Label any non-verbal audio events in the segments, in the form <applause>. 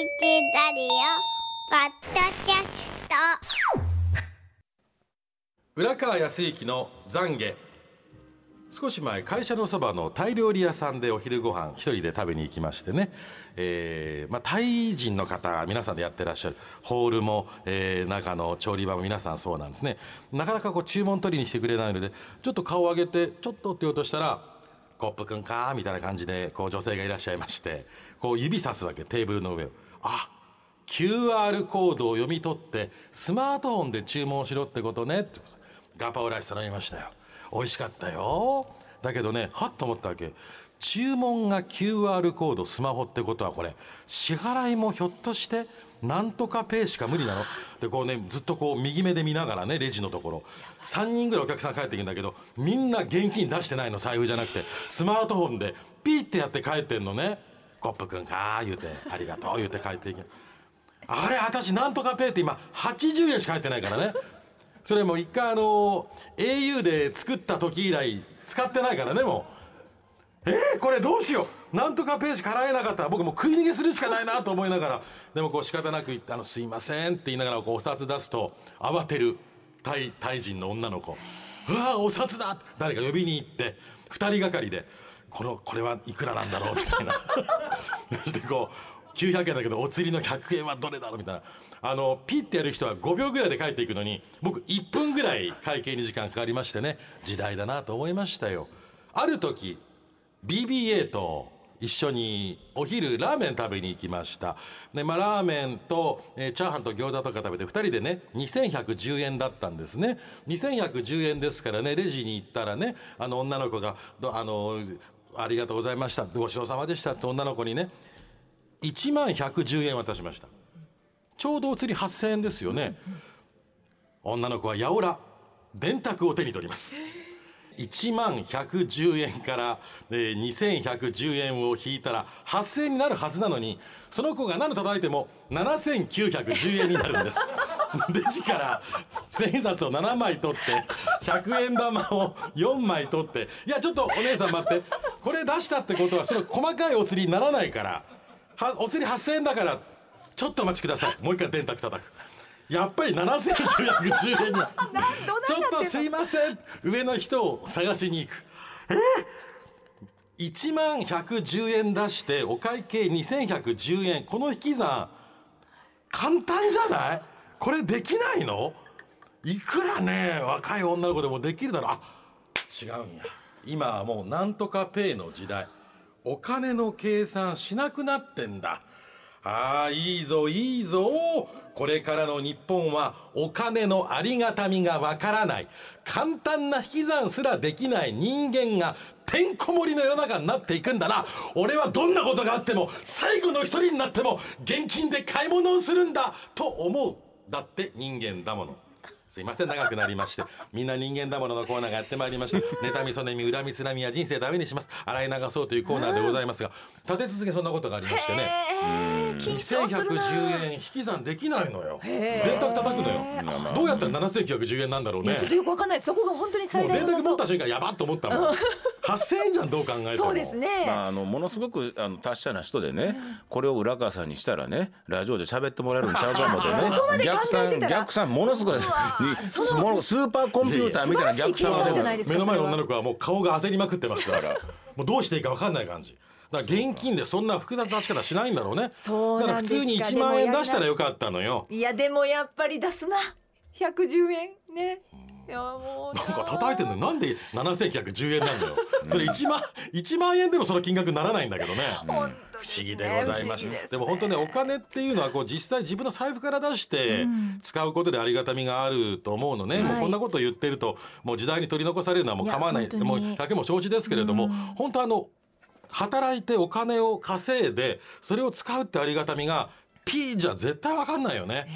ラリオポッドキャスト浦川康之の懺悔少し前会社のそばのタイ料理屋さんでお昼ご飯一人で食べに行きましてね、えーまあ、タイ人の方皆さんでやってらっしゃるホールも、えー中の調理場も皆さんそうなんですねなかなかこう注文取りにしてくれないのでちょっと顔を上げてちょっとって言おうとしたら「コップくんか?」みたいな感じでこう女性がいらっしゃいましてこう指さすわけテーブルの上を。あ QR コードを読み取ってスマートフォンで注文しろってことね。ってガパオライス頼みましたよ。美味しかったよ。だけどねはっと思ったわけ。注文が QR コードスマホってことはこれ支払いもひょっとしてなんとかペイしか無理なの。でこうねずっとこう右目で見ながらねレジのところ。3人ぐらいお客さん帰ってくるんだけどみんな現金出してないの財布じゃなくて。スマートフォンでピーってやって帰ってんのね。コップくんか言うてありがとう言うて帰っていけあれ私なんとかペイって今80円しか入ってないからね。それも一回あの au で作った時以来使ってないからねもう。えー、これどうしよう。なんとかページ払えなかったら僕もう食い逃げするしかないなと思いながら。でもこう仕方なく言って「あのすいません」って言いながらこうお札出すと慌てるタイタイ人の女の子「うわお札だ!」誰か呼びに行って2人がかりで「このこれはいくらなんだろう?」みたいな。そしてこう900円だけどお釣りの100円はどれだろうみたいな。あのピッてやる人は5秒ぐらいで帰っていくのに僕1分ぐらい会計に時間かかりましてね時代だなと思いましたよ。ある時 BBA と一緒にお昼ラーメン食べに行きました。で、まあ、ラーメンと、えーチャーハンと餃子とか食べて2人でね2110円だったんですね。2110円ですからねレジに行ったらねあの女の子があのありがとうございました。ごちそうさまでした。って女の子にね1万110円渡しました。ちょうどお釣り8000円ですよね。女の子はやおら電卓を手に取ります。1万110円から、えー2110円を引いたら8000円になるはずなのにその子が何叩いても7910円になるんです。<laughs> レジから千円札を7枚取って100円玉を4枚取っていやちょっとお姉さん待って。これ出したってことはその細かいお釣りにならないから。はお釣り8000円だから。ちょっとお待ちください。もう一回電卓叩く。やっぱり7910円に。<laughs> ちょっとすいません。上の人を探しに行く。えー、1万110円出してお会計2110円。この引き算簡単じゃない？これできないの？いくらね若い女の子でもできるだろう。あ違うんや今はもうなんとかペイの時代。お金の計算しなくなってんだ。ああいいぞいいぞ。これからの日本はお金のありがたみがわからない。簡単な引き算すらできない人間がてんこ盛りの世の中になっていくんだな。俺はどんなことがあっても最後の一人になっても現金で買い物をするんだと思う。だって人間だもの。すいません。長くなりまして。みんな人間だもののコーナーがやってまいりました妬みそねみ恨みつらみは人生ダメにします。洗い流そうというコーナーでございますが。立て続けそんなことがありましてね。へー緊張するな。2110円引き算できないのよ。電卓叩くのよ。どうやったら7910円なんだろうね。ちょっとよくわかんない。そこが本当にも最う電卓持大の謎った瞬間やばっと思ったもん8000円じゃんどう考えても。そうですね、まあ、あのものすごくあの達者な人でね、これを浦川さんにしたらねラジオで喋ってもらえるんちゃうかもとね。逆算逆算ものすごいにスモスーパーコンピューターみたいな逆算をですか目の前の女の子はもう顔が焦りまくってましたから。<laughs> もうどうしていいか分かんない感じ。だから現金でそんな複雑な出し方しないんだろうね。そうなんですかだから普通に1万円出したらよかったのよ。いやでもやっぱり出すな。110円。ねいやもうなんか叩いてんのになんで7910円なんだよ。それ1万1万円でもその金額にならないんだけどね。本当不思議でございます。不思議すでも本当ねお金っていうのはこう実際自分の財布から出して使うことでありがたみがあると思うのね、もうこんなこと言ってるともう時代に取り残されるのはもう構わない。もう100も承知ですけれども、本当あの働いてお金を稼いでそれを使うってありがたみがピーじゃ絶対わかんないよね。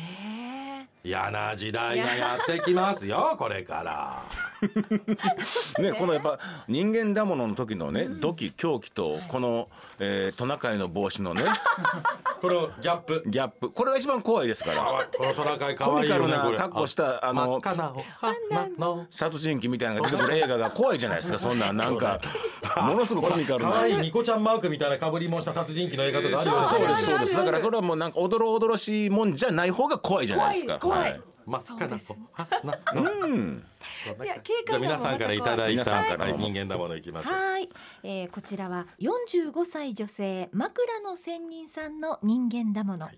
嫌な時代がやってきますよ <laughs> これから。<laughs> ねこのやっぱ人間だものの時のね土器狂気とこの、えートナカイの帽子のね <laughs> このギャップ。ギャップこれが一番怖いですからこのトナカイ可愛いよねこれ。な格好したあの真っ赤なの。殺人鬼みたいなのが出てくる映画が怖いじゃないですかそんなんなんか <laughs> ものすごくコミカルな。可愛いニコちゃんマークみたいな被りもした殺人鬼の映画とかあるよね。そうですそうですだからそれはもうなんかおどろおどろしいもんじゃない方が怖いじゃないですか。怖い怖い。はい。真っ赤なそうですあな。ないや警皆さんからいただいた、皆さんからはい人間だものいきましょうはい、えー、こちらは45歳女性枕の仙人さんの人間だもの、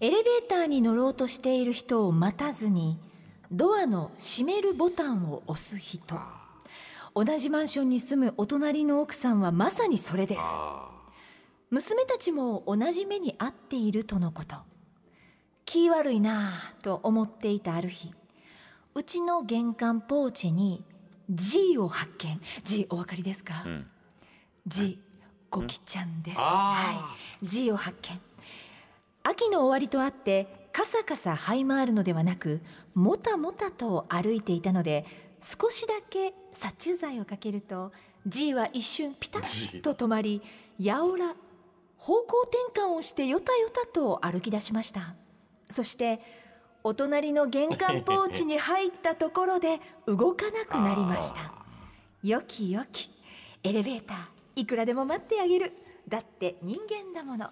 エレベーターに乗ろうとしている人を待たずにドアの閉めるボタンを押す人同じマンションに住むお隣の奥さんはまさにそれです。娘たちも同じ目に遭っているとのこと。気悪いなぁと思っていたある日うちの玄関ポーチに G を発見。G お分かりですか、ん。G ゴキちゃんです、あはい。G を発見。秋の終わりとあってカサカサ這い回るのではなくもたもたと歩いていたので少しだけ殺虫剤をかけると G は一瞬ピタッと止まりやおら方向転換をしてよたよたと歩き出しました。そしてお隣の玄関ポーチに入ったところで動かなくなりました。よきよき。エレベーターいくらでも待ってあげる。だって人間だもの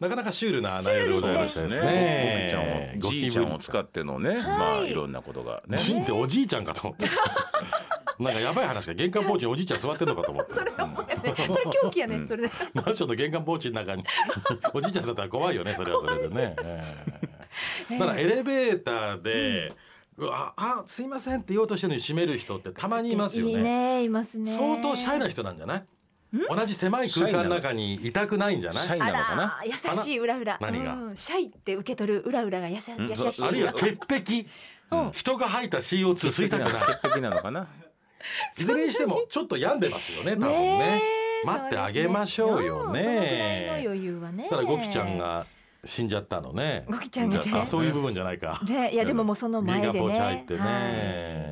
なかなかシュールな内容でございましたね。ねゴキちゃんをじいちゃんを使ってのねまあいろんなことがね。ジンっておじいちゃんかと思って。<laughs> なんかやばい話が玄関ポーチにおじいちゃん座ってんのかと思って。それ狂気やね、それで。マンションの玄関ポーチの中におじいちゃんだったら怖いよね <laughs> それはそれでね。ええだエレベーターで、うわあすいませんって言おうとしてるのに閉める人ってたまにいますよいいね。ねいますね。相当シャイな人なんじゃない？同じ狭い空間の中にいたくないんじゃない？シャイあなのからな優しい裏裏。何が？うん、シャイって受け取る裏裏が優し優しいあるい。は潔癖、人が吐いた CO2 吸いたくない。潔癖なのかな？<laughs> いずれにしてもちょっと病んでますよね多分ね。待ってあげましょうよね。余裕はね。ただゴキちゃんが死んじゃったのね。ゴキちゃんがねあそういう部分じゃないか。ねいやでももうその前でね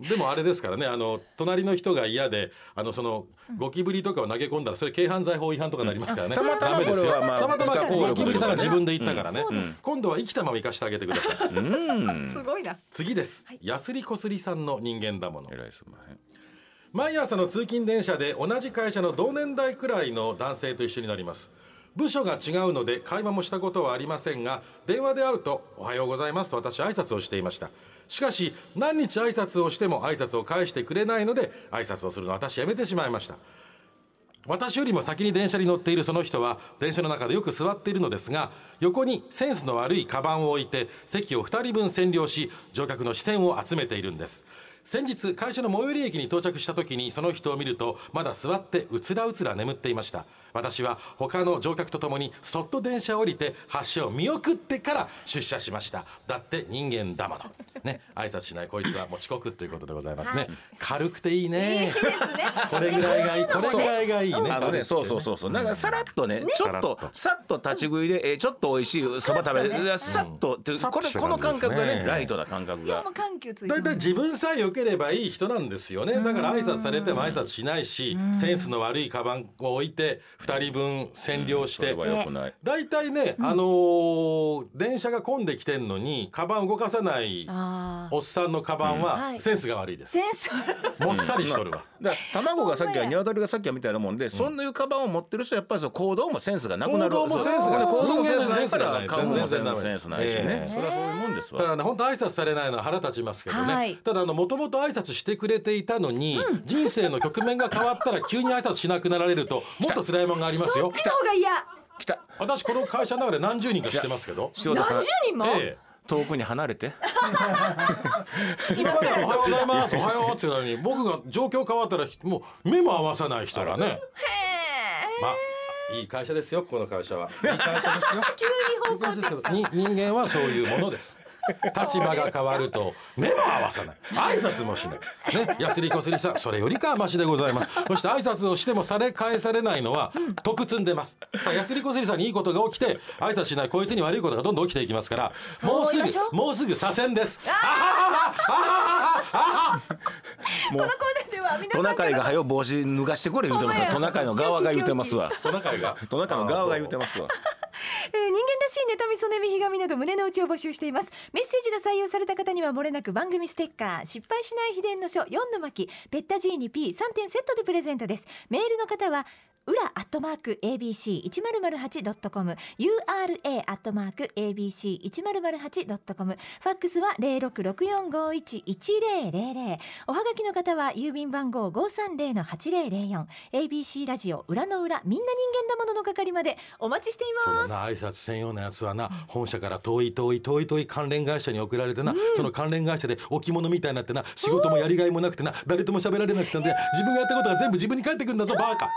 でもあれですからねあの隣の人が嫌であのそのゴキブリとかを投げ込んだらそれ軽犯罪法違反とかなりますからね、たまたまダメですよ。まあたまたまゴキブリさんが自分で言ったからね、うん。今度は生きたまま生かしてあげてください。すごいな。次です、やすりこすりさんの人間だもの。えらいすみません毎朝の通勤電車で同じ会社の同年代くらいの男性と一緒になります。部署が違うので会話もしたことはありませんが電話で会うと「おはようございます」と私挨拶をしていましたしかし何日挨拶をしても挨拶を返してくれないので挨拶をするの私やめてしまいました。私よりも先に電車に乗っているその人は電車の中でよく座っているのですが横にセンスの悪いカバンを置いて席を2人分占領し乗客の視線を集めているんです。先日会社の最寄り駅に到着した時にその人を見るとまだ座ってうつらうつら眠っていました。私は他の乗客と共にそっと電車を降りて発車を見送ってから出社しました。だって人間だものね挨拶しないこいつはもう遅刻ということでございますね、軽くていいね。これぐらいがいい。これぐらいがいいね。あのね、そうそうそうそう、なんかさらっとね、ちょっとさっと。立ち食いで、えーちょっと美味しいそば食べる、さっとって、これさっとしたこの感覚がね、ライトな感覚が。いやもう。緩急ついてだいたいる自分さえ良ければいい人なんですよね。だから挨拶されても挨拶しないしセンスの悪いカバンを置いて2人分占領して。それは良くない。大体ね、あのー電車が混んできてんのにカバン動かさないおっさんのカバンうん。ははい。センスが悪いです、センスもっさりしとるわ、だから卵がさっきは鶏がさっきはみたいなもんで、そんないうカバンを持ってる人はやっぱりその行動もセンスがなくなる。行動もセンスがそう行動もセンスないか人間のセンスがないら顔もセンスないしえねえ。それはそういうもんですわ。ただね。本当挨拶されないのは腹立ちますけどね、はい。ただあのもともと挨拶してくれていたのに、人生の局面が変わったら急に挨拶しなくなられるともっと辛いもんがありますよ。そっちの方が嫌。来た。私この会社の中で何十人か知ってますけど。何十人も、ええ遠くに離れて。今までおはようございます。おはようって言うのに僕が状況変わったらもう目も合わさない人がね。まあいい会社ですよここの会社は。いい会社ですよ <laughs> 急にいい会社ですけどに人間はそういうものです <laughs> 立場が変わると目も合わさない挨拶もしないねやすりこすりさんそれよりかはマシでございますそして挨拶をしてもされ返されないのは得積んでますやすりこすりさんにいいことが起きて挨拶しないこいつに悪いことがどんどん起きていきますからもうすぐもうすぐ左遷ですこのコーナーでは皆トナカイが早う帽子脱がしてこれ言うてますわ。トナカイの側が言うてますわ。トナカイがトナカイの側が言うてますわ。えー人間レしい妬みそねみひがみなど胸の内を募集しています。メッセージが採用された方にはもれなく番組ステッカー失敗しない秘伝の書4の巻ペッタ G に P3 点セットでプレゼントです。メールの方は裏アットマーク abc1008.com ura アットマーク abc1008.com ファックスは0664511000おはがきの方は郵便番号530-8004 ABC ラジオ裏の裏みんな人間だものの係までお待ちしています。そうだな挨拶専用のやつはな本社から遠い遠い遠い遠い関連会社に送られてな、その関連会社で置物みたいになってな仕事もやりがいもなくてな誰とも喋られなくてな自分がやったことが全部自分に返ってくるんだぞバーカ